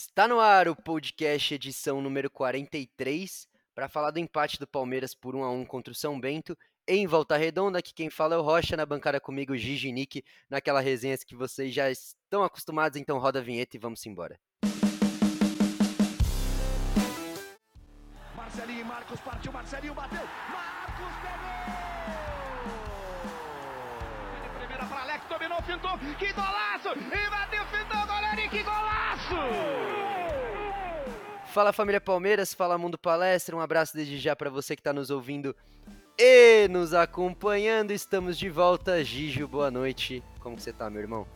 Está no ar o podcast edição número 43 para falar do empate do Palmeiras por 1 a 1 contra o São Bento em Volta Redonda. Aqui quem fala é o Rocha, na bancada comigo Gigi Nick, naquela resenha que vocês já estão acostumados, então roda a vinheta e vamos embora. Marcelinho Marcos partiu, Marcelinho bateu, Marcos pegou! Primeira para Alex, dominou, fintou, que golaço! E bateu, fintou, goleiro, que golaço! Fala família Palmeiras, fala Mundo Palestra, um abraço desde já para você que está nos ouvindo e nos acompanhando. Estamos de volta, Gigio, boa noite. Como você tá, meu irmão?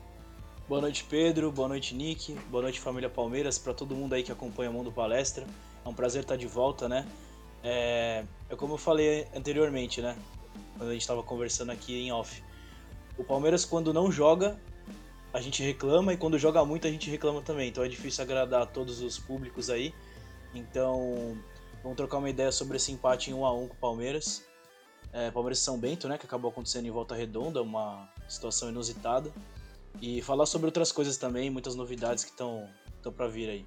Boa noite, Pedro. Boa noite, Nick. Boa noite, família Palmeiras. Para todo mundo aí que acompanha o Mundo Palestra, é um prazer estar de volta, né? É, é como eu falei anteriormente, né? Quando a gente estava conversando aqui em off. O Palmeiras, quando não joga, a gente reclama e quando joga muito, a gente reclama também. Então é difícil agradar a todos os públicos aí. Então, vamos trocar uma ideia sobre esse empate em 1 a 1 com o Palmeiras. É, Palmeiras e São Bento, né, que acabou acontecendo em Volta Redonda, uma situação inusitada. E falar sobre outras coisas também, muitas novidades que estão para vir aí.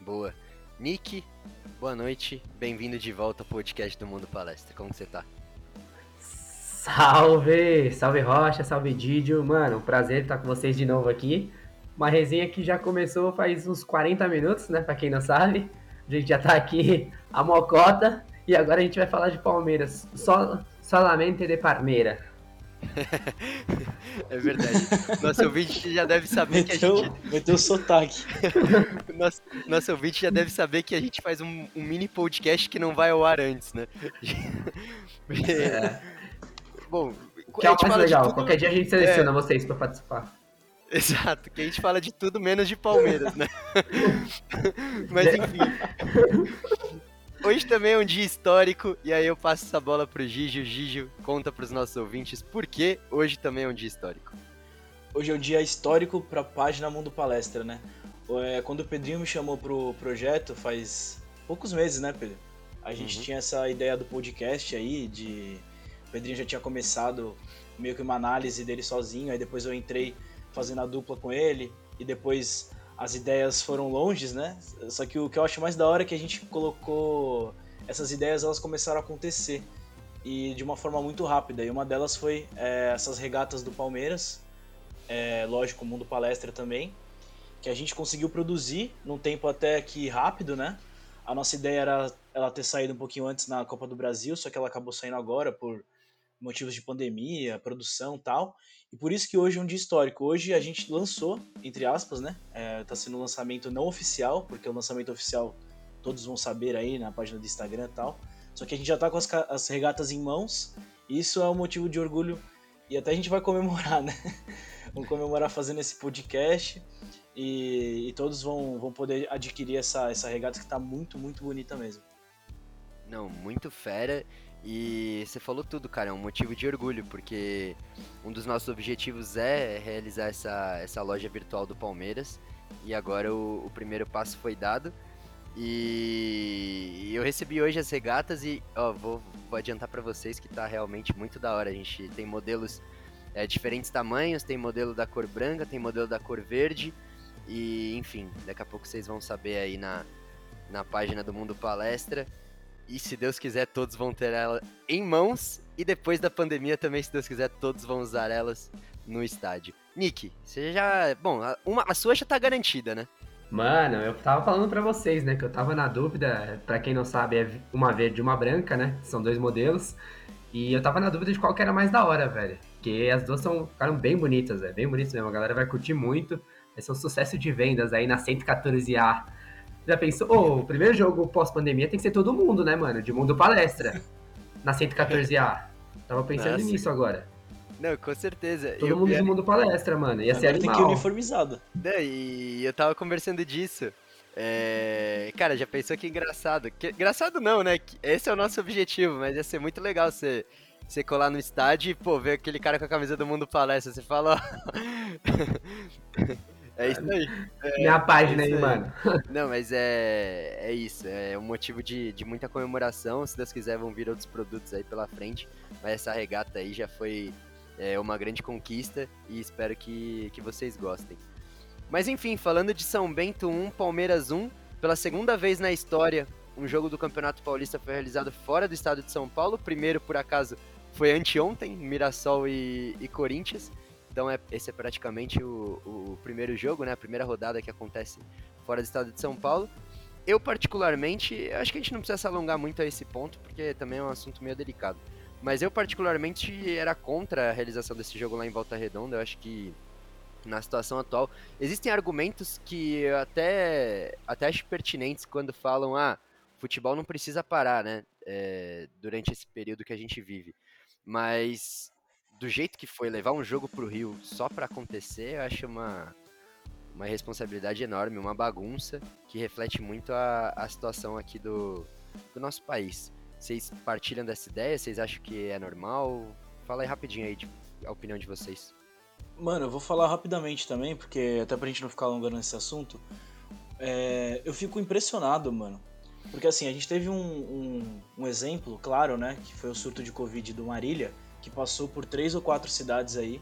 Boa. Nick, boa noite. Bem-vindo de volta ao podcast do Mundo Palestra. Como você tá? Salve! Salve Rocha, salve Didio. Mano, prazer estar com vocês de novo aqui. Uma resenha que já começou faz uns 40 minutos, né? Pra quem não sabe. A gente já tá aqui a mocota e agora a gente vai falar de Palmeiras. Só, solamente de Parmeira. é verdade. Nosso ouvinte já deve saber meteu, que a gente. Meteu o sotaque. nosso, nosso ouvinte já deve saber que a gente faz um, um mini podcast que não vai ao ar antes, né? É. Bom, que é o mais legal. Tudo... Qualquer dia a gente seleciona é... vocês para participar. Exato, que a gente fala de tudo menos de Palmeiras, né? Mas enfim. Hoje também é um dia histórico, e aí eu passo essa bola pro Gigi. O Gigi conta pros nossos ouvintes por que hoje também é um dia histórico. Hoje é um dia histórico pra página Mundo Palestra, né? É, quando o Pedrinho me chamou pro projeto, faz poucos meses, né, Pedro? A gente uhum. tinha essa ideia do podcast aí, de. O Pedrinho já tinha começado meio que uma análise dele sozinho, aí depois eu entrei fazendo a dupla com ele, e depois as ideias foram longes, né? Só que o que eu acho mais da hora é que a gente colocou essas ideias, elas começaram a acontecer e de uma forma muito rápida. E uma delas foi é, essas regatas do Palmeiras, é, lógico, o Mundo Palestra também, que a gente conseguiu produzir num tempo até que rápido, né? A nossa ideia era ela ter saído um pouquinho antes na Copa do Brasil, só que ela acabou saindo agora por motivos de pandemia, produção tal. E por isso que hoje é um dia histórico. Hoje a gente lançou, entre aspas, né? É, tá sendo um lançamento não oficial, porque o lançamento oficial todos vão saber aí na página do Instagram e tal. Só que a gente já tá com as, as regatas em mãos. E isso é um motivo de orgulho. E até a gente vai comemorar, né? Vamos comemorar fazendo esse podcast. E, e, todos vão, vão poder adquirir essa, essa regata que tá muito, muito bonita mesmo. Não, muito fera. E você falou tudo, cara, é um motivo de orgulho, porque um dos nossos objetivos é realizar essa, essa loja virtual do Palmeiras. E agora o, o primeiro passo foi dado. E eu recebi hoje as regatas e ó, vou, vou adiantar para vocês que tá realmente muito da hora. A gente tem modelos é, diferentes tamanhos, tem modelo da cor branca, tem modelo da cor verde. E enfim, daqui a pouco vocês vão saber aí na, na página do Mundo Palestra. E se Deus quiser, todos vão ter ela em mãos. E depois da pandemia também, se Deus quiser, todos vão usar elas no estádio. Nick, você já. Bom, uma, a sua já tá garantida, né? Mano, eu tava falando para vocês, né? Que eu tava na dúvida. para quem não sabe, é uma verde e uma branca, né? São dois modelos. E eu tava na dúvida de qual que era mais da hora, velho. Porque as duas são, ficaram bem bonitas, velho. Bem bonitas mesmo. A galera vai curtir muito. Vai ser um sucesso de vendas aí na 114A já pensou? Oh, o primeiro jogo pós-pandemia tem que ser todo mundo, né, mano? De mundo palestra. na 114A. Tava pensando Nossa. nisso agora. Não, com certeza. Todo eu, mundo de mundo palestra, mano. Ia ser animal. tem que ir uniformizado. E eu tava conversando disso. É... Cara, já pensou que engraçado. Que... Engraçado não, né? Esse é o nosso objetivo, mas ia ser muito legal você, você colar no estádio e, pô, ver aquele cara com a camisa do Mundo Palestra. Você fala, ó. É isso aí. É, Minha página é aí, mano. Não, mas é, é isso. É um motivo de, de muita comemoração. Se Deus quiser, vão vir outros produtos aí pela frente. Mas essa regata aí já foi é, uma grande conquista e espero que, que vocês gostem. Mas enfim, falando de São Bento 1, Palmeiras 1, pela segunda vez na história, um jogo do Campeonato Paulista foi realizado fora do estado de São Paulo. Primeiro, por acaso, foi anteontem, Mirassol e, e Corinthians. Então é, esse é praticamente o, o, primeiro jogo, né? A primeira rodada que acontece fora do estado de São Paulo. Eu, particularmente, acho que a gente não precisa se alongar muito a esse ponto, porque também é um assunto meio delicado. Mas eu, particularmente, era contra a realização desse jogo lá em Volta Redonda. Eu acho que na situação atual. Existem argumentos que eu até, até acho pertinentes quando falam, ah, futebol não precisa parar, né? É, durante esse período que a gente vive. Mas do jeito que foi levar um jogo pro Rio só para acontecer, eu acho uma, uma responsabilidade enorme, uma bagunça que reflete muito a, a situação aqui do, do nosso país. Vocês partilham dessa ideia? Vocês acham que é normal? Fala aí rapidinho aí de, a opinião de vocês. Mano, eu vou falar rapidamente também, porque até pra gente não ficar alongando nesse assunto. É, eu fico impressionado, mano. Porque assim, a gente teve um, um, um, exemplo, claro, né? Que foi o surto de Covid do Marília, que passou por três ou quatro cidades aí.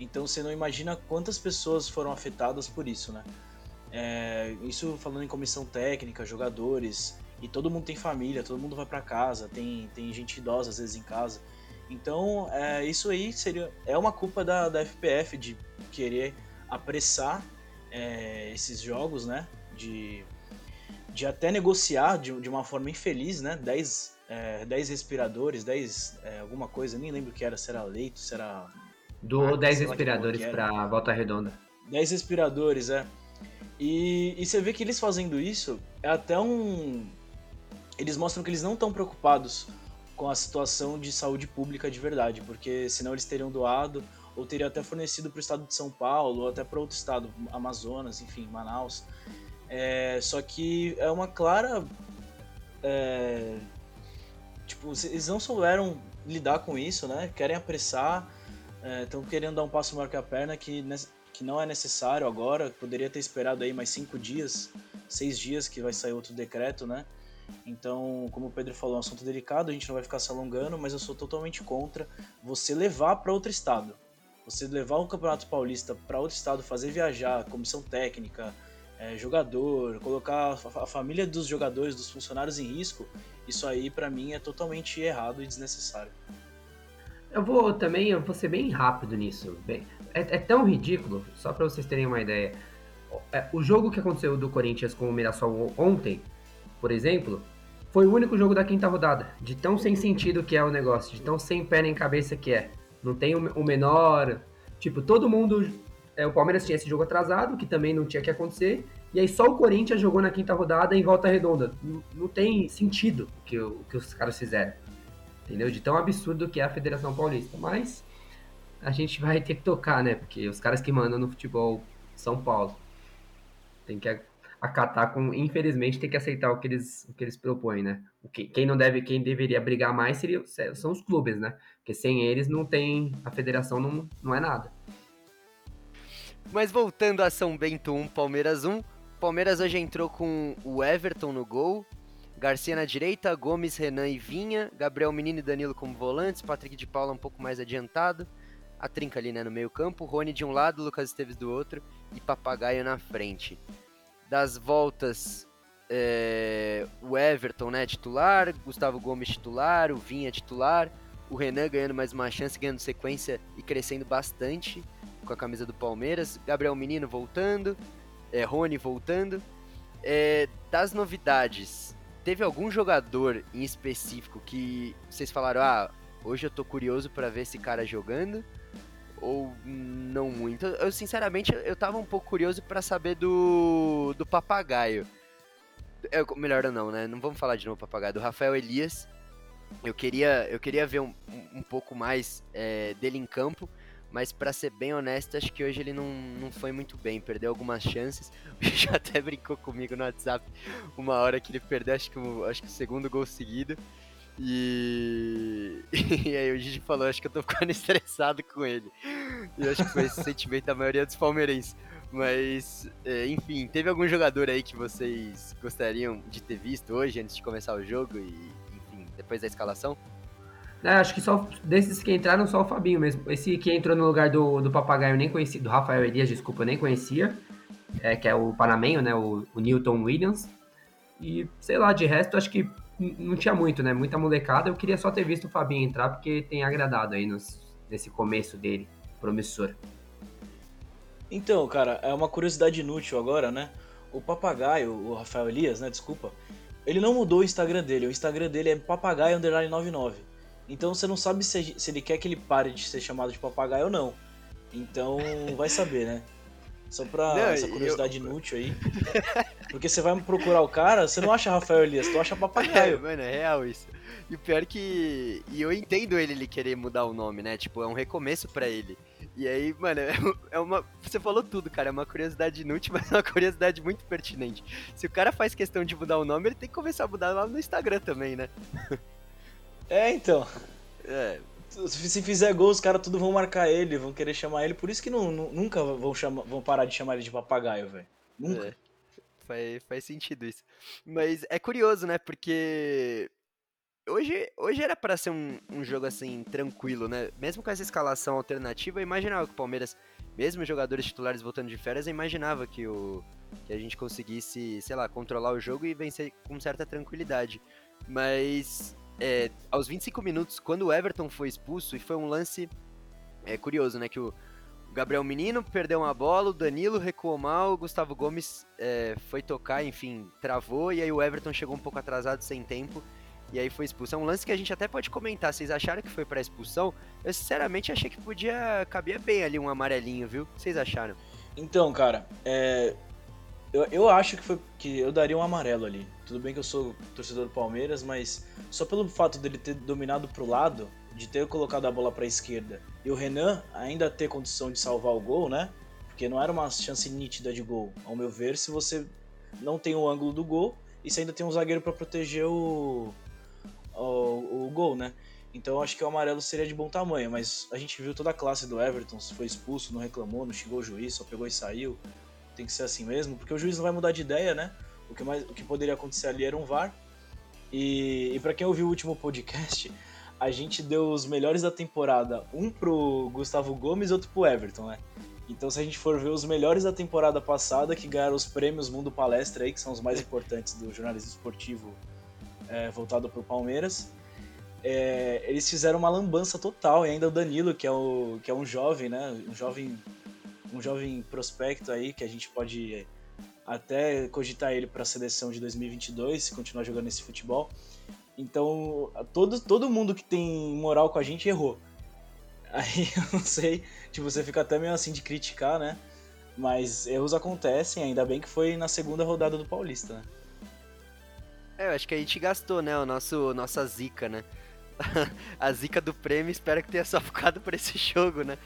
Então você não imagina quantas pessoas foram afetadas por isso, né? É, isso falando em comissão técnica, jogadores, e todo mundo tem família, todo mundo vai para casa, tem, tem gente idosa às vezes em casa. Então, é, isso aí seria é uma culpa da, da FPF de querer apressar é, esses jogos, né? De, de até negociar de, de uma forma infeliz, né? 10, é, 10 respiradores, 10 é, alguma coisa, nem lembro o que era, se era leito, se era. Do 10 respiradores para Volta Redonda. 10 respiradores, é. E, e você vê que eles fazendo isso é até um. Eles mostram que eles não estão preocupados com a situação de saúde pública de verdade, porque senão eles teriam doado ou teriam até fornecido para o estado de São Paulo ou até para outro estado, Amazonas, enfim, Manaus. É, só que é uma clara. É, tipo, eles não souberam lidar com isso, né? Querem apressar, estão é, querendo dar um passo maior que a perna que, que não é necessário agora. Poderia ter esperado aí mais cinco dias, seis dias que vai sair outro decreto, né? Então, como o Pedro falou, é um assunto delicado, a gente não vai ficar se alongando, mas eu sou totalmente contra você levar para outro estado. Você levar o Campeonato Paulista para outro estado, fazer viajar, comissão técnica, é, jogador, colocar a família dos jogadores, dos funcionários em risco, isso aí para mim é totalmente errado e desnecessário. Eu vou também, eu vou ser bem rápido nisso. Bem, é, é tão ridículo, só para vocês terem uma ideia. É, o jogo que aconteceu do Corinthians com o Mirassol ontem, por exemplo, foi o único jogo da quinta rodada. De tão sem sentido que é o negócio, de tão sem pé nem cabeça que é. Não tem o menor. Tipo, todo mundo. É, o Palmeiras tinha esse jogo atrasado, que também não tinha que acontecer. E aí só o Corinthians jogou na quinta rodada em volta redonda. Não, não tem sentido o que, que os caras fizeram. Entendeu? De tão absurdo que é a Federação Paulista. Mas a gente vai ter que tocar, né? Porque os caras que mandam no futebol São Paulo. Tem que acatar com, infelizmente, tem que aceitar o que eles, o que eles propõem, né? O que, quem não deve, quem deveria brigar mais seria, são os clubes, né? Porque sem eles não tem, a federação não, não é nada. Mas voltando a São Bento 1, Palmeiras 1, Palmeiras hoje entrou com o Everton no gol, Garcia na direita, Gomes, Renan e Vinha, Gabriel Menino e Danilo como volantes, Patrick de Paula um pouco mais adiantado, a trinca ali né, no meio campo, Rony de um lado, Lucas Esteves do outro e Papagaio na frente. Das voltas, é, o Everton, né, titular, Gustavo Gomes titular, o Vinha titular, o Renan ganhando mais uma chance, ganhando sequência e crescendo bastante com a camisa do Palmeiras, Gabriel Menino voltando, é, Rony voltando. É, das novidades, teve algum jogador em específico que vocês falaram, ah, hoje eu tô curioso para ver esse cara jogando? ou não muito. Eu, sinceramente, eu tava um pouco curioso para saber do, do papagaio. É, melhor não, né? Não vamos falar de novo papagaio. Do Rafael Elias. Eu queria, eu queria ver um, um pouco mais é, dele em campo, mas para ser bem honesto, acho que hoje ele não, não foi muito bem, perdeu algumas chances. O já até brincou comigo no WhatsApp uma hora que ele perdeu, acho que, acho que o segundo gol seguido. E... e aí o Gigi falou, acho que eu tô ficando estressado com ele. E acho que foi esse sentimento da maioria dos palmeirenses. Mas, é, enfim, teve algum jogador aí que vocês gostariam de ter visto hoje, antes de começar o jogo e, enfim, depois da escalação? É, acho que só desses que entraram, só o Fabinho mesmo. Esse que entrou no lugar do, do Papagaio, nem conhecia, do Rafael Elias, desculpa, eu nem conhecia. é, que é o panamenho, né? O, o Newton Williams. E, sei lá, de resto, acho que não tinha muito, né? Muita molecada. Eu queria só ter visto o Fabinho entrar, porque tem agradado aí nos, nesse começo dele, promissor. Então, cara, é uma curiosidade inútil agora, né? O papagaio, o Rafael Elias, né? Desculpa. Ele não mudou o Instagram dele. O Instagram dele é papagaio underline 99. Então você não sabe se, se ele quer que ele pare de ser chamado de papagaio ou não. Então vai saber, né? Só pra não, essa curiosidade eu... inútil aí. Porque você vai procurar o cara, você não acha Rafael Elias, tu acha papagaio. É, mano, é real isso. E o pior que. E eu entendo ele, ele querer mudar o nome, né? Tipo, é um recomeço para ele. E aí, mano, é uma. Você falou tudo, cara. É uma curiosidade inútil, mas é uma curiosidade muito pertinente. Se o cara faz questão de mudar o nome, ele tem que começar a mudar lá no Instagram também, né? É, então. É. Se fizer gol, os caras tudo vão marcar ele, vão querer chamar ele. Por isso que não, nunca vão, chamar, vão parar de chamar ele de papagaio, velho. Nunca. É. Faz, faz sentido isso. Mas é curioso, né? Porque hoje, hoje era para ser um, um, jogo assim, tranquilo, né? Mesmo com essa escalação alternativa, eu imaginava que o Palmeiras, mesmo jogadores titulares voltando de férias, eu imaginava que, o, que a gente conseguisse, sei lá, controlar o jogo e vencer com certa tranquilidade. Mas é, aos 25 minutos, quando o Everton foi expulso, e foi um lance é, curioso, né? Que o Gabriel Menino perdeu uma bola, o Danilo recuou mal, o Gustavo Gomes é, foi tocar, enfim, travou, e aí o Everton chegou um pouco atrasado, sem tempo e aí foi expulsão. Um lance que a gente até pode comentar. Vocês acharam que foi para expulsão? Eu sinceramente achei que podia caber bem ali um amarelinho, viu? Vocês acharam? Então, cara, é... eu, eu acho que foi que eu daria um amarelo ali. Tudo bem que eu sou torcedor do Palmeiras, mas só pelo fato dele ter dominado pro lado, de ter colocado a bola para a esquerda, e o Renan ainda ter condição de salvar o gol, né? Porque não era uma chance nítida de gol, ao meu ver, se você não tem o ângulo do gol e se ainda tem um zagueiro para proteger o o, o gol, né? Então acho que o amarelo seria de bom tamanho, mas a gente viu toda a classe do Everton, foi expulso, não reclamou, não xingou o juiz, só pegou e saiu. Tem que ser assim mesmo, porque o juiz não vai mudar de ideia, né? O que, mais, o que poderia acontecer ali era um VAR. E, e para quem ouviu o último podcast, a gente deu os melhores da temporada, um pro Gustavo Gomes e outro pro Everton, né? Então se a gente for ver os melhores da temporada passada, que ganharam os prêmios Mundo Palestra aí, que são os mais importantes do jornalismo esportivo é, voltado para o Palmeiras. É, eles fizeram uma lambança total e ainda o Danilo, que é, o, que é um jovem, né? Um jovem, um jovem prospecto aí que a gente pode até cogitar ele para a seleção de 2022 se continuar jogando esse futebol. Então, todo, todo mundo que tem moral com a gente errou. Aí eu não sei, tipo, você fica até meio assim de criticar, né? Mas erros acontecem, ainda bem que foi na segunda rodada do Paulista, né? É, eu acho que a gente gastou, né, o nosso, nossa zica, né? a zica do prêmio, espero que tenha só ficado por esse jogo, né?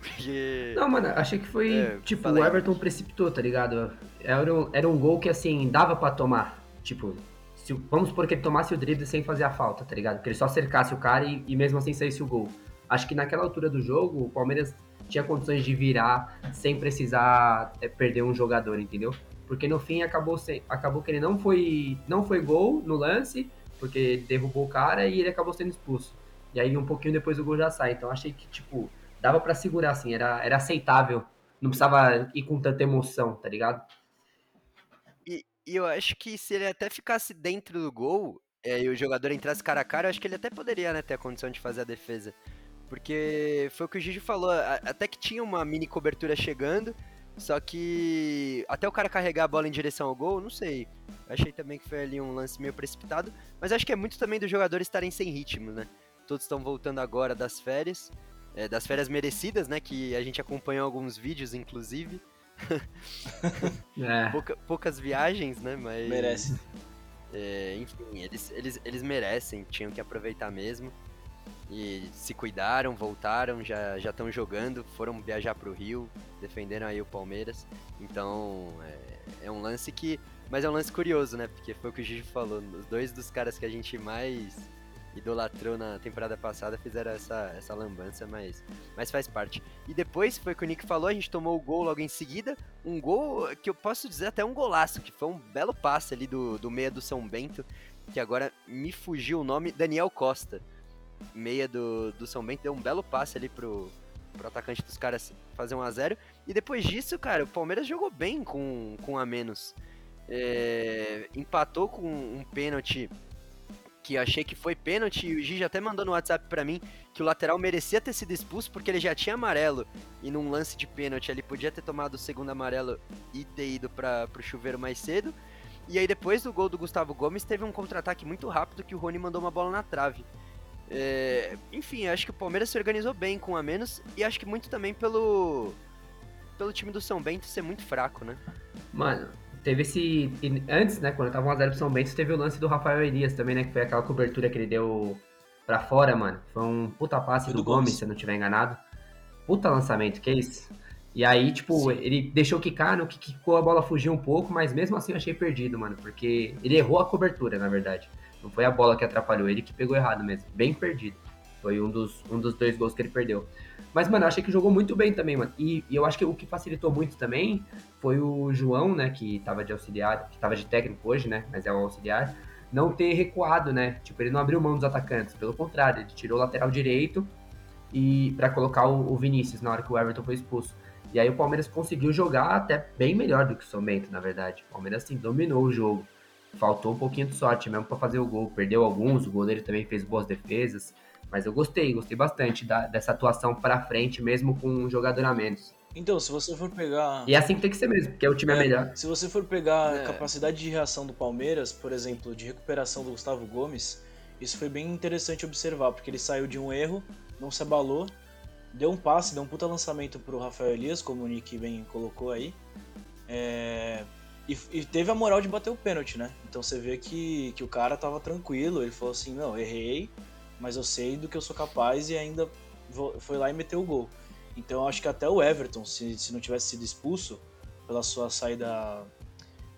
Porque... Não, mano, achei que foi, é, tipo, o Everton precipitou, tá ligado? Era um, era um gol que, assim, dava para tomar. Tipo, se, vamos supor que ele tomasse o drible sem fazer a falta, tá ligado? Que ele só cercasse o cara e, e mesmo assim saísse o gol. Acho que naquela altura do jogo, o Palmeiras tinha condições de virar sem precisar é, perder um jogador, entendeu? porque no fim acabou, sem, acabou que ele não foi, não foi gol no lance, porque derrubou o cara e ele acabou sendo expulso. E aí um pouquinho depois o gol já sai. Então achei que, tipo, dava para segurar, assim, era, era aceitável. Não precisava ir com tanta emoção, tá ligado? E, e eu acho que se ele até ficasse dentro do gol é, e o jogador entrasse cara a cara, eu acho que ele até poderia né, ter a condição de fazer a defesa. Porque foi o que o Gigi falou, até que tinha uma mini cobertura chegando, só que até o cara carregar a bola em direção ao gol, não sei. Achei também que foi ali um lance meio precipitado. Mas acho que é muito também dos jogadores estarem sem ritmo, né? Todos estão voltando agora das férias. É, das férias merecidas, né? Que a gente acompanhou alguns vídeos, inclusive. é. Pouca, poucas viagens, né? Mas. Merece. É, enfim, eles, eles, eles merecem, tinham que aproveitar mesmo. E se cuidaram, voltaram, já estão jogando, foram viajar para o Rio, defenderam aí o Palmeiras. Então é, é, um lance que. Mas é um lance curioso, né? Porque foi o que o Gigi falou. Os dois dos caras que a gente mais idolatrou na temporada passada fizeram essa, essa lambança, mas, mas faz parte. E depois foi o que o Nick falou, a gente tomou o gol logo em seguida. Um gol que eu posso dizer até um golaço, que foi um belo passe ali do, do meia do São Bento, que agora me fugiu o nome, Daniel Costa meia do, do São Bento, deu um belo passe ali pro, pro atacante dos caras fazer 1 a 0 E depois disso, cara, o Palmeiras jogou bem com, com a menos. É, empatou com um pênalti que achei que foi pênalti, o Gigi até mandou no WhatsApp para mim que o lateral merecia ter sido expulso porque ele já tinha amarelo e num lance de pênalti ele podia ter tomado o segundo amarelo e ter ido para pro chuveiro mais cedo. E aí depois do gol do Gustavo Gomes teve um contra-ataque muito rápido que o Rony mandou uma bola na trave. É, enfim, acho que o Palmeiras se organizou bem com a menos e acho que muito também pelo pelo time do São Bento ser muito fraco, né? Mano, teve esse. Antes, né, quando tava 1x0 pro São Bento, teve o lance do Rafael Elias também, né? Que foi aquela cobertura que ele deu pra fora, mano. Foi um puta passe do, do Gomes, Gomes, se eu não tiver enganado. Puta lançamento, que isso? E aí, tipo, Sim. ele deixou quicar, no que quicou a bola fugiu um pouco, mas mesmo assim eu achei perdido, mano. Porque ele errou a cobertura, na verdade. Não foi a bola que atrapalhou, ele que pegou errado mesmo. Bem perdido. Foi um dos, um dos dois gols que ele perdeu. Mas, mano, eu achei que jogou muito bem também, mano. E, e, eu acho que o que facilitou muito também foi o João, né, que tava de auxiliar, que tava de técnico hoje, né, mas é o auxiliar, não ter recuado, né? Tipo, ele não abriu mão dos atacantes, pelo contrário, ele tirou o lateral direito e para colocar o, o, Vinícius na hora que o Everton foi expulso. E aí o Palmeiras conseguiu jogar até bem melhor do que o São na verdade. O Palmeiras, assim, dominou o jogo. Faltou um pouquinho de sorte mesmo para fazer o gol. Perdeu alguns, o goleiro também fez boas defesas. Mas eu gostei, gostei bastante da, dessa atuação para frente, mesmo com um jogador a menos. Então, se você for pegar. E é assim que tem que ser mesmo, porque o time é, é melhor. Se você for pegar é. a capacidade de reação do Palmeiras, por exemplo, de recuperação do Gustavo Gomes, isso foi bem interessante observar, porque ele saiu de um erro, não se abalou, deu um passe, deu um puta lançamento pro Rafael Elias, como o Nick bem colocou aí. É... E, e, teve a moral de bater o pênalti, né? Então você vê que, que o cara tava tranquilo, ele falou assim, não, errei, mas eu sei do que eu sou capaz e ainda vou, foi lá e meteu o gol. Então eu acho que até o Everton, se, se não tivesse sido expulso pela sua saída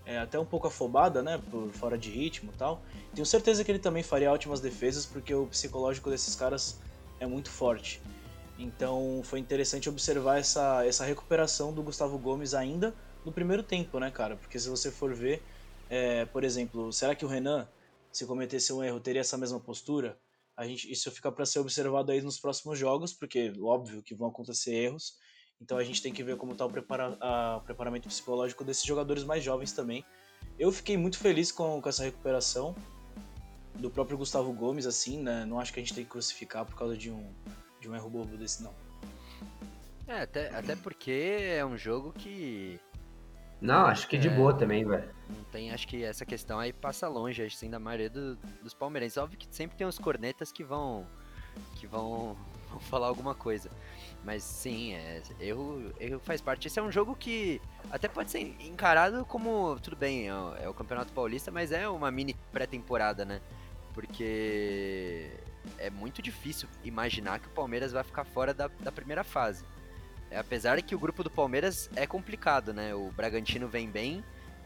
é, até um pouco afobada, né, por fora de ritmo e tal, tenho certeza que ele também faria ótimas defesas porque o psicológico desses caras é muito forte. Então foi interessante observar essa, essa recuperação do Gustavo Gomes ainda no primeiro tempo, né, cara? Porque se você for ver, é, por exemplo, será que o Renan, se cometesse um erro, teria essa mesma postura? A gente, isso fica para ser observado aí nos próximos jogos, porque óbvio que vão acontecer erros. Então a gente tem que ver como está o prepara, a, preparamento psicológico desses jogadores mais jovens também. Eu fiquei muito feliz com, com essa recuperação do próprio Gustavo Gomes, assim, né? Não acho que a gente tem que crucificar por causa de um, de um erro bobo desse, não. É, até, até porque é um jogo que não, acho que é, de boa também, velho. Não tem, acho que essa questão aí passa longe, assim, da maioria do, dos palmeirenses. Óbvio que sempre tem uns cornetas que vão que vão, vão falar alguma coisa. Mas sim, é, erro, erro faz parte. Esse é um jogo que até pode ser encarado como, tudo bem, é, é o Campeonato Paulista, mas é uma mini pré-temporada, né? Porque é muito difícil imaginar que o Palmeiras vai ficar fora da, da primeira fase. Apesar que o grupo do Palmeiras é complicado, né? O Bragantino vem bem,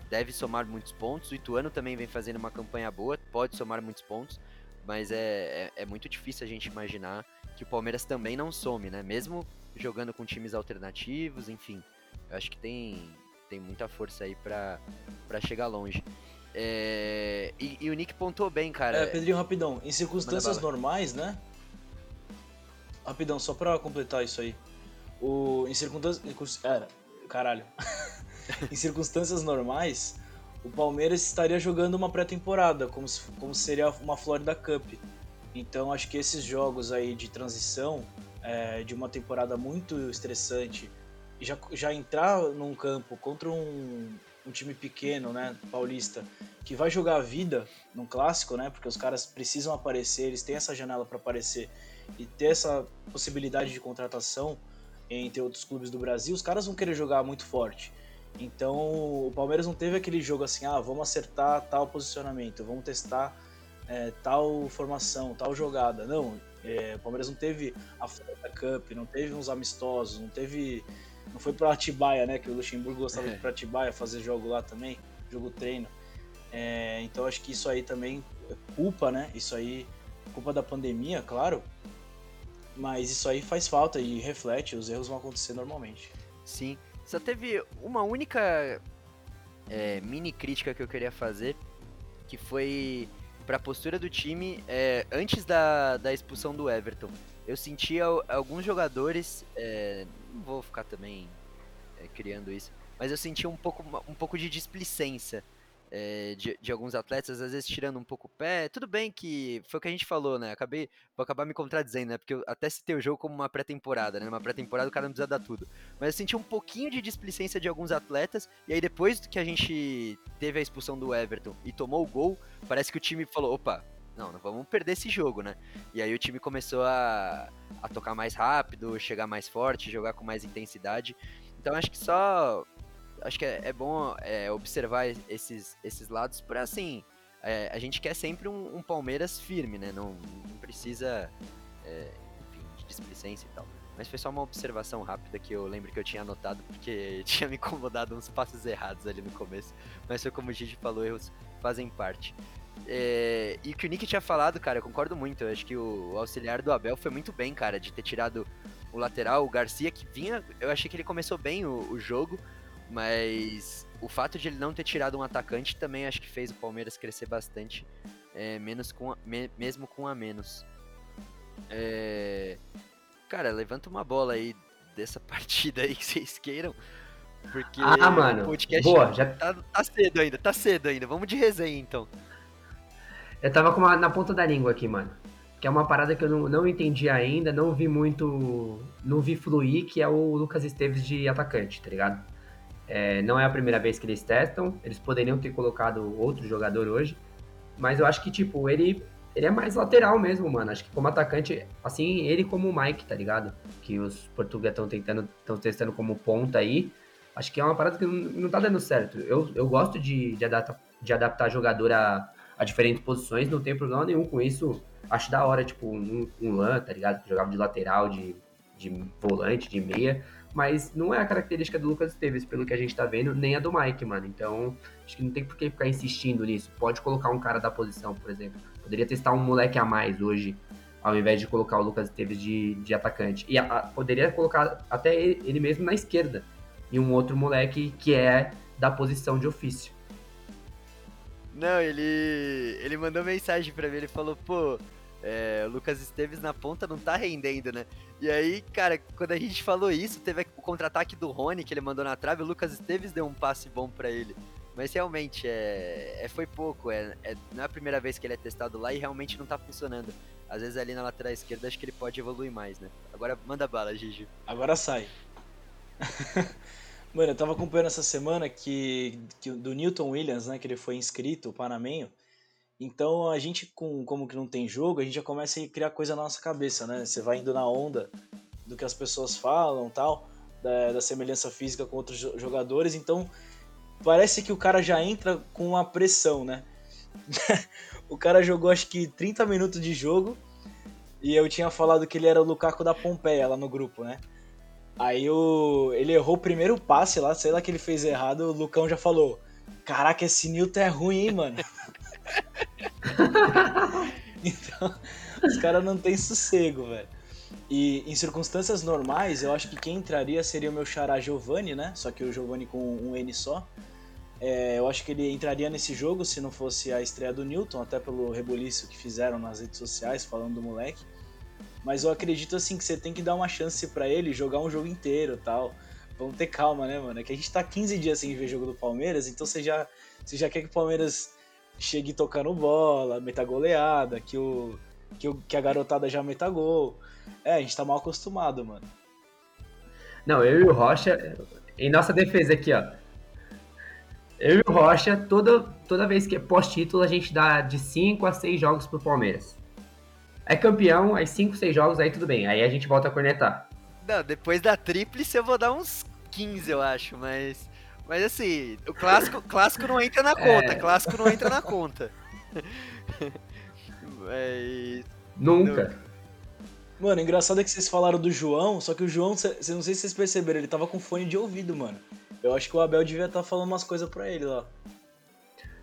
deve somar muitos pontos. O Ituano também vem fazendo uma campanha boa, pode somar muitos pontos. Mas é, é, é muito difícil a gente imaginar que o Palmeiras também não some, né? Mesmo jogando com times alternativos, enfim. Eu acho que tem, tem muita força aí para chegar longe. É, e, e, o Nick pontuou bem, cara. É, Pedrinho, rapidão. Em circunstâncias normais, né? Rapidão, só pra completar isso aí. O, em circunstâncias. Era, caralho. em circunstâncias normais, o Palmeiras estaria jogando uma pré-temporada, como, se, como seria uma Florida Cup. Então acho que esses jogos aí de transição, é, de uma temporada muito estressante, já, já entrar num campo contra um, um time pequeno, né, paulista, que vai jogar a vida num clássico, né, porque os caras precisam aparecer, eles têm essa janela para aparecer e ter essa possibilidade de contratação, entre outros clubes do Brasil, os caras vão querer jogar muito forte. Então o Palmeiras não teve aquele jogo assim, ah, vamos acertar tal posicionamento, vamos testar é, tal formação, tal jogada. Não, é, o Palmeiras não teve a Florida Cup, não teve uns amistosos, não teve. Não foi para Atibaia, né? Que o Luxemburgo gostava é. de ir pra Atibaia fazer jogo lá também, jogo treino. É, então acho que isso aí também é culpa, né? Isso aí, culpa da pandemia, claro, mas isso aí faz falta e reflete, os erros vão acontecer normalmente. Sim. Só teve uma única é, mini crítica que eu queria fazer, que foi para a postura do time é, antes da, da expulsão do Everton. eu senti alguns jogadores, é, não vou ficar também é, criando isso, mas eu senti um pouco, um pouco de displicência é, de, de, alguns atletas, às vezes tirando um pouco o pé. Tudo bem que foi o que a gente falou, né? Acabei, vou acabar me contradizendo, né? Porque eu até citei o jogo como uma pré-temporada, né? Uma pré-temporada o cara não precisa dar tudo. Mas eu senti um pouquinho de displicência de alguns atletas, e aí depois que a gente teve a expulsão do Everton e tomou o gol, parece que o time falou, opa, não, não vamos perder esse jogo, né? E aí o time começou a, a tocar mais rápido, chegar mais forte, jogar com mais intensidade. Então acho que só acho que é, é bom é, observar esses, esses lados para assim. É, a gente quer sempre um, um, Palmeiras firme, né? Não, não precisa, é, enfim, de displicência e tal. Mas foi só uma observação rápida que eu lembro que eu tinha anotado, porque tinha me incomodado uns passos errados ali no começo. Mas foi como o Gigi falou, erros fazem parte. É, e o que o Nick tinha falado, cara, eu concordo muito. Eu acho que o, o, auxiliar do Abel foi muito bem, cara, de ter tirado o lateral, o Garcia, que vinha. Eu achei que ele começou bem o, o jogo, mas o fato de ele não ter tirado um atacante também acho que fez o Palmeiras crescer bastante, é, menos com a, me, mesmo com a menos. É, cara, levanta uma bola aí dessa partida aí que vocês queiram. Porque ah, mano, o podcast boa, já... tá, tá, cedo ainda, tá cedo ainda. Vamos de resenha então. Eu tava com uma, na ponta da língua aqui, mano. Que é uma parada que eu não, não entendi ainda, não vi muito. Não vi fluir, que é o Lucas Esteves de atacante, tá ligado? É, não é a primeira vez que eles testam, eles poderiam ter colocado outro jogador hoje, mas eu acho que, tipo, ele, ele é mais lateral mesmo, mano. Acho que como atacante, assim, ele como o Mike, tá ligado? Que os portugueses estão tentando, estão testando como ponta aí. Acho que é uma parada que não, não tá dando certo. Eu, eu gosto de, de, adaptar, de adaptar jogador a, a diferentes posições, não tem problema nenhum com isso. Acho da hora, tipo, um, um LAN, tá ligado? Que jogava de lateral, de, de volante, de meia mas não é a característica do Lucas Esteves, pelo que a gente tá vendo, nem a do Mike, mano. Então, acho que não tem por que ficar insistindo nisso. Pode colocar um cara da posição, por exemplo. Poderia testar um moleque a mais hoje, ao invés de colocar o Lucas Esteves de, de atacante. E a, a, poderia colocar até ele, ele mesmo na esquerda. E um outro moleque que é da posição de ofício. Não, ele ele mandou mensagem para mim, ele falou, pô, é, o Lucas Esteves na ponta não tá rendendo, né? E aí, cara, quando a gente falou isso, teve o contra-ataque do Rony que ele mandou na trave, o Lucas Esteves deu um passe bom para ele. Mas realmente, é, é foi pouco. É, é, não é a primeira vez que ele é testado lá e realmente não tá funcionando. Às vezes ali na lateral esquerda acho que ele pode evoluir mais, né? Agora manda bala, Gigi. Agora sai. Mano, eu tava acompanhando essa semana que, que do Newton Williams, né, que ele foi inscrito, o panamenho. Então a gente, com, como que não tem jogo, a gente já começa a criar coisa na nossa cabeça, né? Você vai indo na onda do que as pessoas falam tal, da, da semelhança física com outros jogadores, então parece que o cara já entra com uma pressão, né? o cara jogou acho que 30 minutos de jogo e eu tinha falado que ele era o Lukaku da Pompeia lá no grupo, né? Aí o, ele errou o primeiro passe lá, sei lá que ele fez errado, o Lucão já falou: Caraca, esse Newton é ruim, hein, mano? então, os caras não têm sossego, velho. E em circunstâncias normais, eu acho que quem entraria seria o meu xará Giovanni, né? Só que o Giovanni com um N só. É, eu acho que ele entraria nesse jogo se não fosse a estreia do Newton, até pelo rebuliço que fizeram nas redes sociais falando do moleque. Mas eu acredito assim que você tem que dar uma chance para ele jogar um jogo inteiro tal. Vamos ter calma, né, mano? É que a gente tá 15 dias sem ver jogo do Palmeiras, então você já, você já quer que o Palmeiras chegue tocando bola, meta goleada, que, o, que, o, que a garotada já meta gol. É, a gente tá mal acostumado, mano. Não, eu e o Rocha, em nossa defesa aqui, ó. Eu e o Rocha, toda, toda vez que é pós-título, a gente dá de 5 a 6 jogos pro Palmeiras. É campeão, aí 5, 6 jogos, aí tudo bem. Aí a gente volta a cornetar. Não, depois da tríplice eu vou dar uns 15, eu acho, mas. Mas assim, o clássico, clássico não entra na conta. É... Clássico não entra na conta. Mas... Nunca. Mano, engraçado é que vocês falaram do João, só que o João, cê, não sei se vocês perceberam, ele tava com fone de ouvido, mano. Eu acho que o Abel devia estar tá falando umas coisas pra ele lá.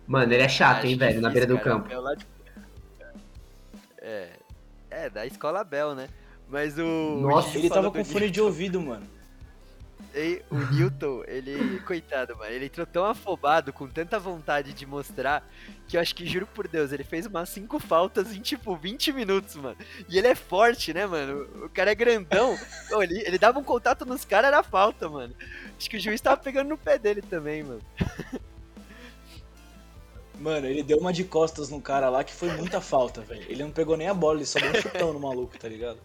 Mano, ele é chato, hein, velho, na beira do campo. De... É, é, da escola Abel, né? Mas o. Nossa, ele tava com fone de ouvido, mano. E o Newton, ele, coitado, mano, ele entrou tão afobado, com tanta vontade de mostrar, que eu acho que, juro por Deus, ele fez umas cinco faltas em, tipo, 20 minutos, mano. E ele é forte, né, mano? O cara é grandão. ele, ele dava um contato nos caras, era falta, mano. Acho que o juiz tava pegando no pé dele também, mano. Mano, ele deu uma de costas no cara lá que foi muita falta, velho. Ele não pegou nem a bola, ele só deu um chutão no maluco, tá ligado?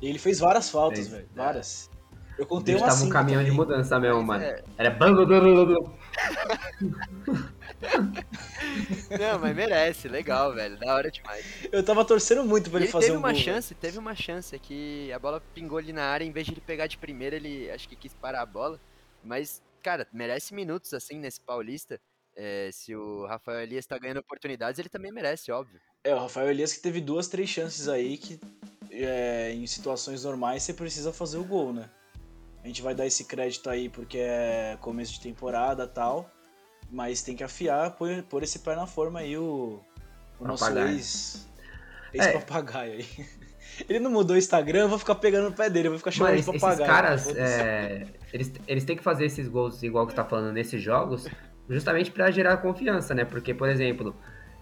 E ele fez várias faltas, velho. Várias. Eu contei uma tava um caminhão também. de mudança mesmo, mano. É. Era bando do Não, mas merece, legal, velho. Da hora demais. Eu tava torcendo muito pra ele, ele fazer teve um uma gol, chance, teve uma chance que a bola pingou ali na área, em vez de ele pegar de primeira, ele acho que quis parar a bola. Mas, cara, merece minutos assim nesse Paulista. É, se o Rafael Elias tá ganhando oportunidades, ele também merece, óbvio. É, o Rafael Elias que teve duas, três chances aí que é, em situações normais você precisa fazer o gol, né? A gente vai dar esse crédito aí porque é começo de temporada tal, mas tem que afiar, pôr, pôr esse pé na forma aí o, o nosso ex, ex-papagaio aí. Ele não mudou o Instagram, eu vou ficar pegando no pé dele, eu vou ficar chamando Mano, de esses papagaio. caras, foda-se. é, eles, eles têm que fazer esses gols igual que você tá falando nesses jogos, justamente pra gerar confiança, né? Porque, por exemplo,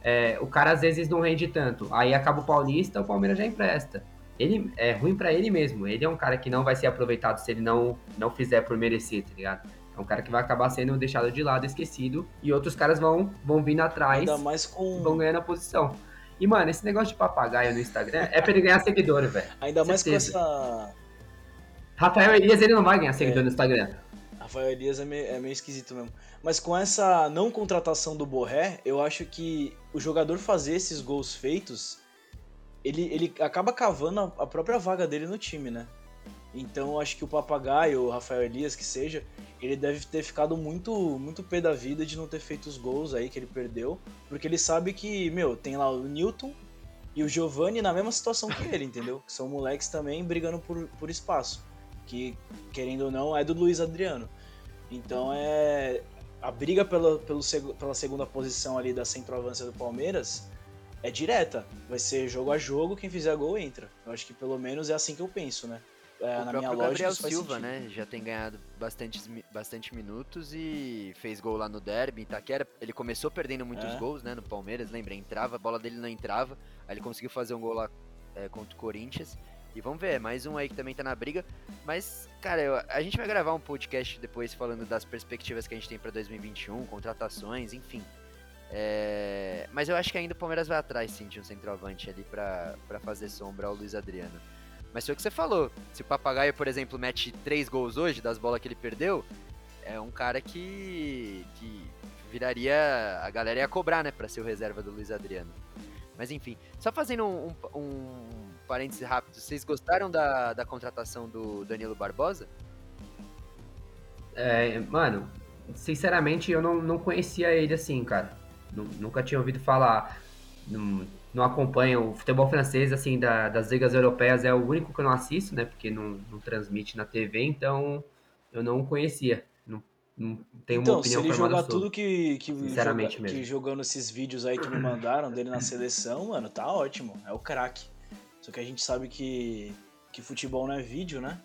é, o cara às vezes não rende tanto, aí acaba o Paulista, o Palmeiras já empresta. Ele é ruim pra ele mesmo. Ele é um cara que não vai ser aproveitado se ele não não fizer por merecer, tá ligado? É um cara que vai acabar sendo deixado de lado, esquecido, e outros caras vão vão vindo atrás, Ainda mais e vão com, ganhando a posição. E, mano, esse negócio de papagaio no Instagram é pra ele ganhar seguidor, velho. ainda mais com certeza. essa Rafael Elias, ele não vai ganhar seguidor no Instagram. Rafael Elias é meio, é meio esquisito mesmo. Mas com essa não contratação do Borré, eu acho que o jogador fazer esses gols feitos, ele, ele acaba cavando a, própria vaga dele no time, né? Então acho que o Papagaio, o Rafael Elias, que seja, ele deve ter ficado muito, muito pé da vida de não ter feito os gols aí que ele perdeu. Porque ele sabe que, meu, tem lá o Newton e o Giovanni na mesma situação que ele, entendeu? Que são moleques também brigando por, por espaço. Que, querendo ou não, é do Luiz Adriano. Então é. A briga pela, pelo, pela segunda posição ali da centroavança do Palmeiras é direta. Vai ser jogo a jogo, quem fizer gol entra. Eu acho que pelo menos é assim que eu penso, né? É, o na minha lógica, Gabriel Silva, sentido. né? Já tem ganhado bastante, bastante minutos e fez gol lá no Derby, em Itaquera. Ele começou perdendo muitos É. gols, né? No Palmeiras, lembra? Entrava, a bola dele não entrava. Aí ele conseguiu fazer um gol lá é, contra o Corinthians. E vamos ver, mais um aí que também tá na briga. Mas, cara, eu- a gente vai gravar um podcast depois falando das perspectivas que a gente tem pra 2021, contratações, enfim. É, Mas eu acho que ainda o Palmeiras vai atrás, sim, de um centroavante ali pra fazer sombra ao Luiz Adriano. Mas foi o que você falou. Se o Papagaio, por exemplo, mete três gols hoje das bolas que ele perdeu, é um cara que, que viraria. A galera ia cobrar, né, pra ser o reserva do Luiz Adriano. Mas enfim, só fazendo um, um, um parêntese rápido, vocês gostaram da, da contratação do Danilo Barbosa? É, mano, sinceramente eu não, não conhecia ele assim, cara. Nu- Nunca tinha ouvido falar. Não, não acompanho o futebol francês, assim, da- das ligas europeias, é o único que eu não assisto, né? Porque não, não transmite na TV, então eu não conhecia. Não, não tenho uma Então, se opinião ele formada jogar sobre. tudo que, que, Sinceramente joga- mesmo. que jogando esses vídeos aí que me mandaram dele na seleção, mano, tá ótimo. É o craque. Só que a gente sabe que, que futebol não é vídeo, né?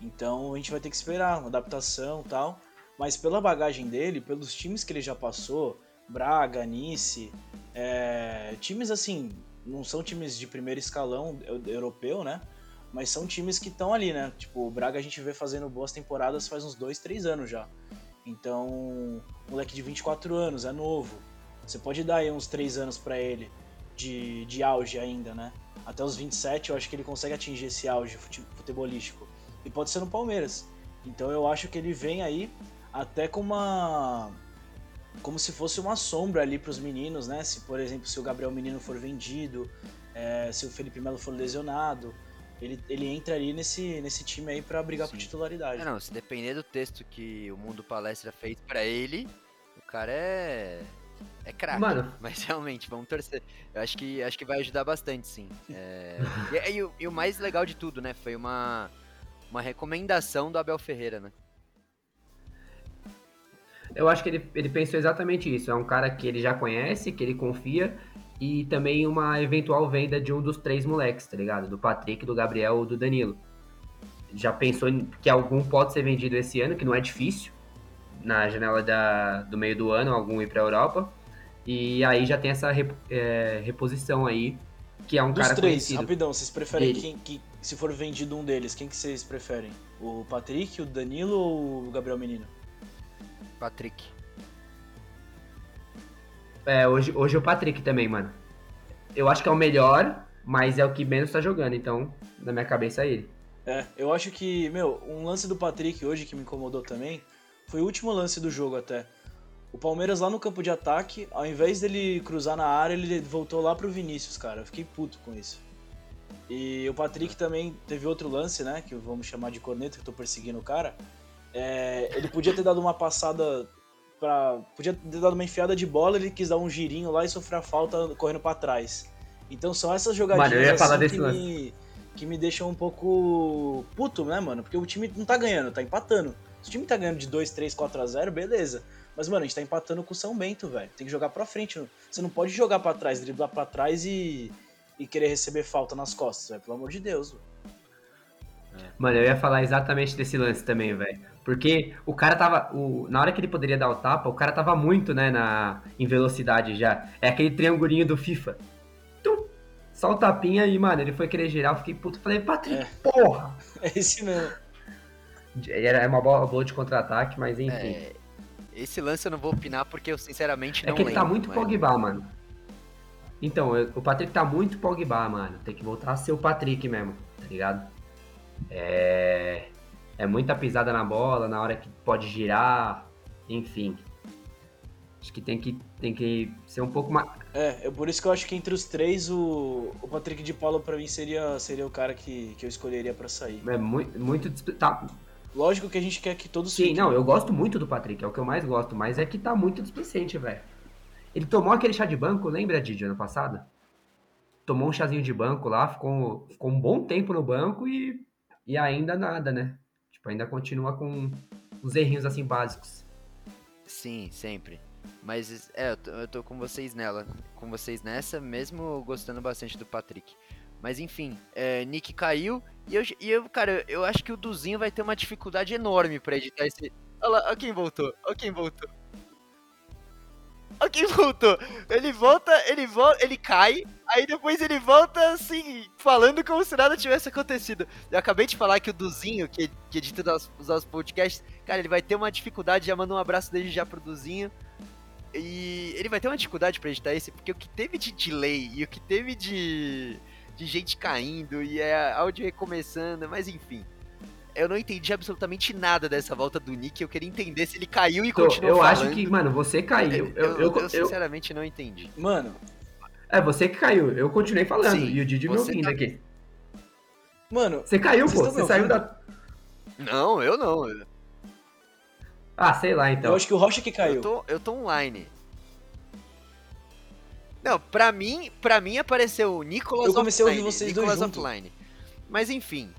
Então a gente vai ter que esperar uma adaptação e tal. Mas pela bagagem dele, pelos times que ele já passou, Braga, Nice, é, times assim, não são times de primeiro escalão eu- europeu, né? Mas são times que estão ali, né? Tipo, o Braga a gente vê fazendo boas temporadas faz uns dois, três anos já. Então, moleque de 24 anos, é novo. Você pode dar aí uns 3 anos pra ele de, de auge ainda, né? Até os 27 eu acho que ele consegue atingir esse auge fute- futebolístico. E pode ser no Palmeiras. Então eu acho que ele vem aí até com uma. Como se fosse uma sombra ali pros meninos, né? Se, por exemplo, se o Gabriel Menino for vendido, é, se o Felipe Melo for lesionado, ele, ele entra ali nesse, nesse time aí pra brigar por Sim. titularidade. É, não, se depender do texto que o Mundo Palestra fez pra ele, o cara é. É craque. Mas realmente, vamos torcer. Eu acho que, acho que vai ajudar bastante, sim. É, e, e o- e o mais legal de tudo, né? Foi uma, uma recomendação do Abel Ferreira, né? Eu acho que ele, ele pensou exatamente isso. É um cara que ele já conhece, que ele confia, e também uma eventual venda de um dos três moleques, tá ligado? Do Patrick, do Gabriel ou do Danilo. já pensou que algum pode ser vendido esse ano, que não é difícil, na janela da, do meio do ano, algum ir para a Europa. E aí já tem essa rep, é, reposição aí, que é um Dos cara três, conhecido. rapidão, vocês preferem quem, que, se for vendido um deles, quem que vocês preferem? O Patrick, o Danilo ou o Gabriel Menino? Patrick. É, hoje, hoje é o Patrick também, mano. Eu acho que é o melhor, mas é o que menos tá jogando, então na minha cabeça é ele. É, eu acho que, meu, um lance do Patrick hoje que me incomodou também foi o último lance do jogo até. O Palmeiras lá no campo de ataque, ao invés dele cruzar na área, ele voltou lá pro Vinícius, cara. Eu fiquei puto com isso. E o Patrick também teve outro lance, né? Que vamos chamar de corneta, que eu tô perseguindo o cara. É, ele podia ter dado uma passada pra. Podia ter dado uma enfiada de bola, ele quis dar um girinho lá e sofrer a falta correndo pra trás. Então são essas jogadinhas Mano, assim que, lance. me, que me deixam um pouco puto, né, mano? Porque o time não tá ganhando, tá empatando. Se o time tá ganhando de 2, 3, 4 a 0, beleza. Mas, mano, a gente tá empatando com o São Bento, velho. Tem que jogar pra frente. Você não pode jogar pra trás, driblar pra trás e, e querer receber falta nas costas, velho. Pelo amor de Deus, velho. Mano, eu ia falar exatamente desse lance também, velho. Porque o cara tava. O, na hora que ele poderia dar o tapa, o cara tava muito, né, na, em velocidade já. É aquele triangulinho do FIFA. Tum, só o tapinha e, mano, ele foi querer girar. Eu fiquei puto. Falei, Patrick, É. porra! É esse mesmo. Era uma bola boa de contra-ataque, mas enfim. É, esse lance eu não vou opinar porque eu sinceramente É não que ele tá lembro, muito mas- Pogba, mano. Então, eu- o Patrick tá muito Pogba, mano. Tem que voltar a ser o Patrick mesmo, tá ligado? É. É muita pisada na bola, na hora que pode girar, enfim. Acho que tem que, tem que ser um pouco mais. É, é por isso que eu acho que entre os três, o, o Patrick de Paula pra mim seria, seria o cara que, que eu escolheria pra sair. É muito. muito tá, Lógico que a gente quer que todos sim, fiquem. não, eu gosto muito do Patrick, é o que eu mais gosto, mas é que tá muito displicente, velho. Ele tomou aquele chá de banco, lembra, Didi, ano passado? Tomou um chazinho de banco lá, ficou, ficou um bom tempo no banco e, e ainda nada, né? Tipo, ainda continua com uns errinhos assim básicos. Sim, sempre. Mas é, eu tô, eu tô com vocês nela, com vocês nessa, mesmo gostando bastante do Patrick. Mas enfim, é, Nick caiu e eu, e eu, cara, eu acho que o Duzinho vai ter uma dificuldade enorme pra editar esse. Olha lá, olha quem voltou, olha quem voltou. Quem voltou. Ele volta, ele volta, ele cai, aí depois ele volta assim, falando como se nada tivesse acontecido. Eu acabei de falar que o Duzinho, que, que edita os nossos- os nossos podcasts, cara, ele vai ter uma dificuldade, já mandou um abraço desde já pro Duzinho. E ele vai ter uma dificuldade pra editar esse, porque o que teve de delay e o que teve de, de gente caindo e é áudio recomeçando, mas enfim. Eu não entendi absolutamente nada dessa volta do Nick. Eu queria entender se ele caiu e Então, continuou eu falando. acho que, mano, você caiu. Eu, Eu, eu, eu eu- sinceramente não entendi. Mano, é, você que caiu. Eu continuei falando. Sim, e o Didi me ouvindo tá- aqui. mano, Você caiu, pô. Você saiu da. Não, eu não. Ah, sei lá, então. eu acho que o Rocha que caiu. eu tô, eu tô online. Não, pra mim, pra mim apareceu o Nicolas Eu comecei a ouvir offline, vocês dois Nicolas junto. offline. Mas enfim,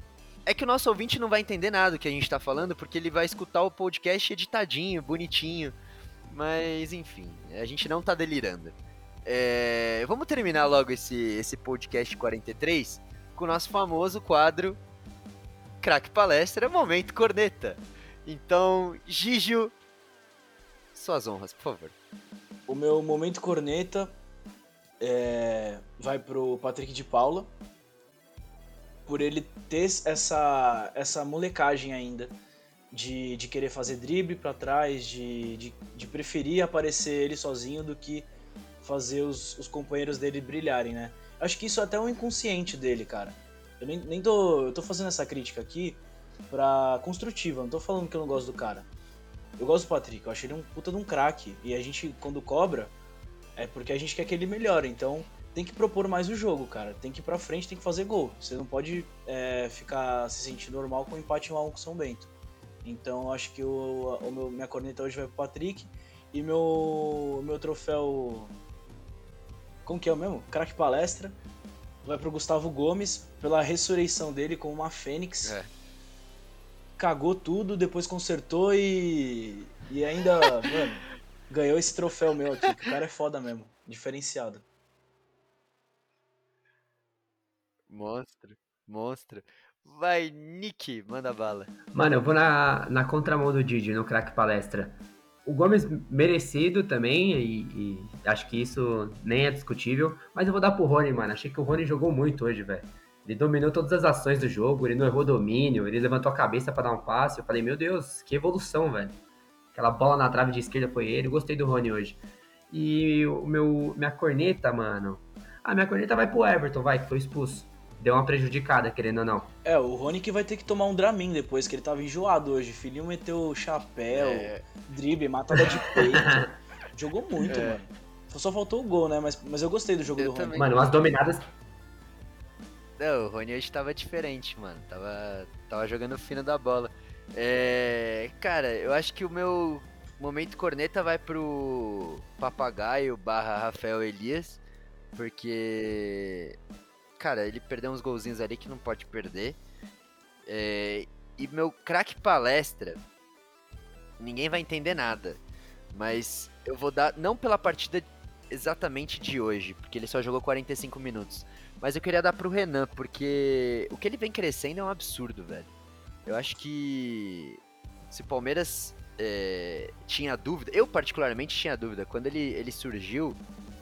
é que o nosso ouvinte não vai entender nada do que a gente tá falando, porque ele vai escutar o podcast editadinho, bonitinho. Mas enfim, a gente não tá delirando. É, vamos terminar logo esse, esse podcast 43 com o nosso famoso quadro Crack Palestra Momento Corneta. Então, Gigio, suas honras, por favor. O meu momento corneta é, vai pro Patrick de Paula. Por ele ter essa, essa molecagem ainda de, de querer fazer drible pra trás, de, de, de preferir aparecer ele sozinho do que fazer os, os companheiros dele brilharem, né? Acho que isso é até um inconsciente dele, cara. Eu nem, nem tô. Eu tô fazendo essa crítica aqui pra construtiva, não tô falando que eu não gosto do cara. Eu gosto do Patrick, eu acho ele um puta de um craque. E a gente, quando cobra, é porque a gente quer que ele melhore. Então tem que propor mais o jogo, cara. Tem que ir pra frente, tem que fazer gol. Você não pode é, ficar se sentir normal com um empate 1 a 1 com o São Bento. Então acho que o, o meu, minha corneta hoje vai pro Patrick. E meu, meu troféu. Como que é o mesmo? Craque palestra. Vai pro Gustavo Gomes pela ressurreição dele como uma fênix É. cagou tudo, depois consertou e. E ainda, mano, ganhou esse troféu meu aqui. que O cara é foda mesmo. Diferenciado. Monstro, monstro. Vai, Nick, manda bala. Mano, eu vou na, na contramão do Didi no craque palestra. O Gomes merecido também, e, e, acho que isso nem é discutível, mas eu vou dar pro Rony, mano. Achei que o Rony jogou muito hoje, velho. Ele dominou todas as ações do jogo, ele não errou domínio, ele levantou a cabeça para dar um passe. Eu falei, meu Deus, que evolução, velho. Aquela bola na trave de esquerda foi ele. Gostei do Rony hoje. E o meu minha corneta, mano. Ah, minha corneta vai pro Everton, vai, que foi expulso deu uma prejudicada, querendo ou não. É, o Rony que vai ter que tomar um Dramin depois, que ele tava enjoado hoje. Filhinho meteu chapéu, é. drible, matada de peito. Jogou muito, é. mano. Só faltou o gol, né? Mas, mas eu gostei do jogo eu do Rony. Mano, umas dominadas. Não, o Rony hoje tava diferente, mano. Tava, tava jogando fino da bola. É, cara, eu acho que o meu momento corneta vai pro Papagaio barra Rafael Elias. Porque cara, ele perdeu uns golzinhos ali que não pode perder. É, e meu craque palestra, ninguém vai entender nada. Mas eu vou dar, não pela partida exatamente de hoje, porque ele só jogou 45 minutos. Mas eu queria dar pro Renan, porque o que ele vem crescendo é um absurdo, velho. Eu acho que se o Palmeiras é, tinha dúvida, eu particularmente tinha dúvida, quando ele, ele surgiu,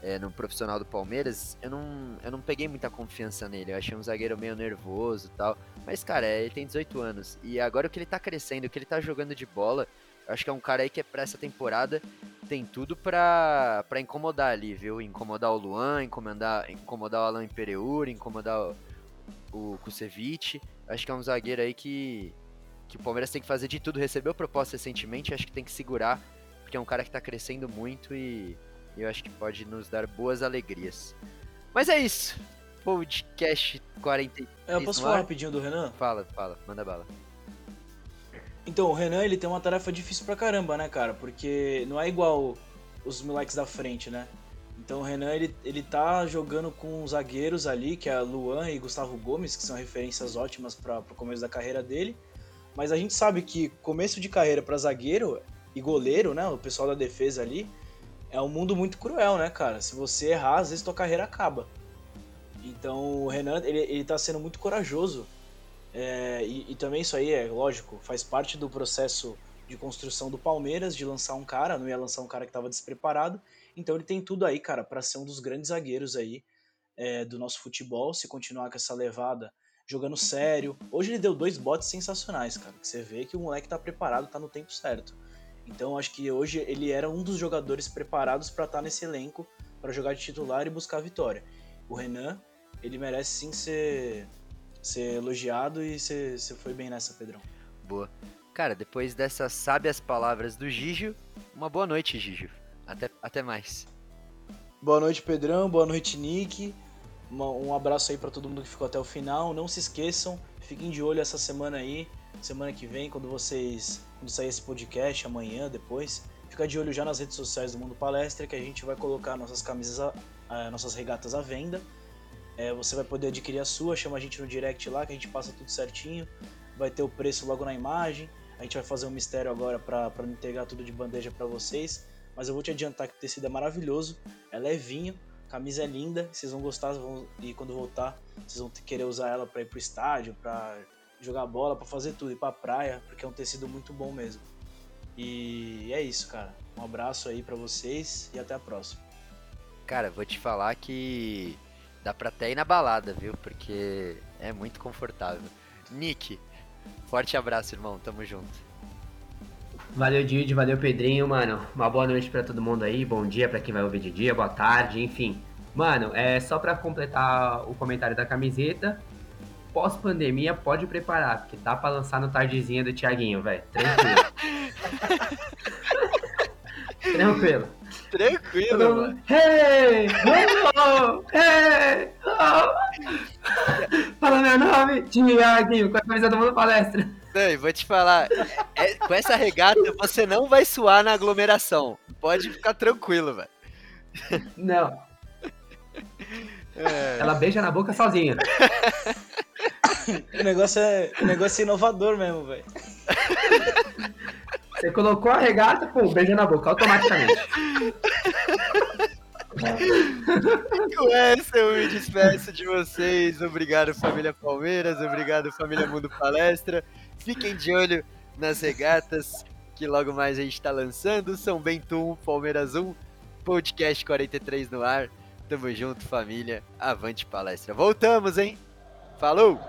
é, no profissional do Palmeiras, eu não, eu não peguei muita confiança nele. Eu achei um zagueiro meio nervoso e tal. Mas, cara, ele tem 18 anos. E agora o que ele tá crescendo, o que ele tá jogando de bola, eu acho que é um cara aí que é pra essa temporada tem tudo pra, pra incomodar ali, viu? Incomodar o Luan, incomodar, incomodar o Alan Imperiur, incomodar o, o Kusevich. Acho que é um zagueiro aí que, que o Palmeiras tem que fazer de tudo. Recebeu proposta recentemente, acho que tem que segurar, porque é um cara que tá crescendo muito e e eu acho que pode nos dar boas alegrias. Mas é isso. Podcast 40. É, eu posso falar rapidinho do Renan? Fala, fala, manda bala. Então, o Renan ele tem uma tarefa difícil pra caramba, né, cara? Porque não é igual os moleques da frente, né? Então o Renan ele, ele tá jogando com zagueiros ali, que é Luan e Gustavo Gomes, que são referências ótimas para o começo da carreira dele. Mas a gente sabe que começo de carreira para zagueiro e goleiro, né, o pessoal da defesa ali, é um mundo muito cruel, né, cara? Se você errar, às vezes tua carreira acaba. Então o Renan, ele, ele tá sendo muito corajoso. É, e, e, também isso aí, é lógico, faz parte do processo de construção do Palmeiras, de lançar um cara, não ia lançar um cara que tava despreparado. Então ele tem tudo aí, cara, para ser um dos grandes zagueiros aí é, do nosso futebol, se continuar com essa levada, jogando sério. Hoje ele deu dois botes sensacionais, cara. Que você vê que o moleque tá preparado, tá no tempo certo. Então acho que hoje ele era um dos jogadores preparados para estar tá nesse elenco para jogar de titular e buscar a vitória. O Renan, ele merece sim ser, ser elogiado e você foi bem nessa, Pedrão. Boa. Cara, depois dessas sábias palavras do Gijo, uma boa noite, Gijo. Até, até mais. Boa noite, Pedrão. Boa noite, Nick. Uma, um abraço aí para todo mundo que ficou até o final. Não se esqueçam, fiquem de olho essa semana aí, semana que vem, quando vocês quando sair esse podcast, amanhã, depois, fica de olho já nas redes sociais do Mundo Palestra, que a gente vai colocar nossas camisas, a, a, nossas regatas à venda. É, você vai poder adquirir a sua, chama a gente no direct lá, que a gente passa tudo certinho. Vai ter o preço logo na imagem. A gente vai fazer um mistério agora para entregar tudo de bandeja para vocês. Mas eu vou te adiantar que o tecido é maravilhoso, é levinho, camisa é linda, vocês vão gostar vão, e quando voltar, vocês vão querer usar ela para ir pro estádio, para jogar bola, para fazer tudo, ir pra praia, porque é um tecido muito bom mesmo. E é isso, cara. Um abraço aí para vocês e até a próxima. Cara, vou te falar que dá pra até ir na balada, viu? Porque é muito confortável. Nick, forte abraço, irmão. Tamo junto. Valeu, Didi, valeu, Pedrinho, mano. Uma boa noite para todo mundo aí. Bom dia para quem vai ouvir de dia, boa tarde, enfim. Mano, é só para completar o comentário da camiseta pós-pandemia pode preparar, porque tá pra lançar no tardezinha do Thiaguinho, velho. Tranquilo. Tranquilo. Tranquilo, mano. Hey! Oh, hey! Oh. Fala meu nome, Thiaguinho, com a camisa do Mundo Palestra. Não, vou te falar, é, com essa regata você não vai suar na aglomeração. Pode ficar tranquilo, velho. Não. É. Ela beija na boca sozinha. o, negócio é, o negócio é inovador mesmo, velho. Você colocou a regata, pô, beija na boca, automaticamente. com essa eu me despeço de vocês. Obrigado, família Palmeiras. Obrigado, família Mundo Palestra. Fiquem de olho nas regatas que logo mais a gente está lançando. São Bento 1, Palmeiras 1, podcast 43 no ar. Tamo junto, família. Avante palestra. Voltamos, hein? Falou!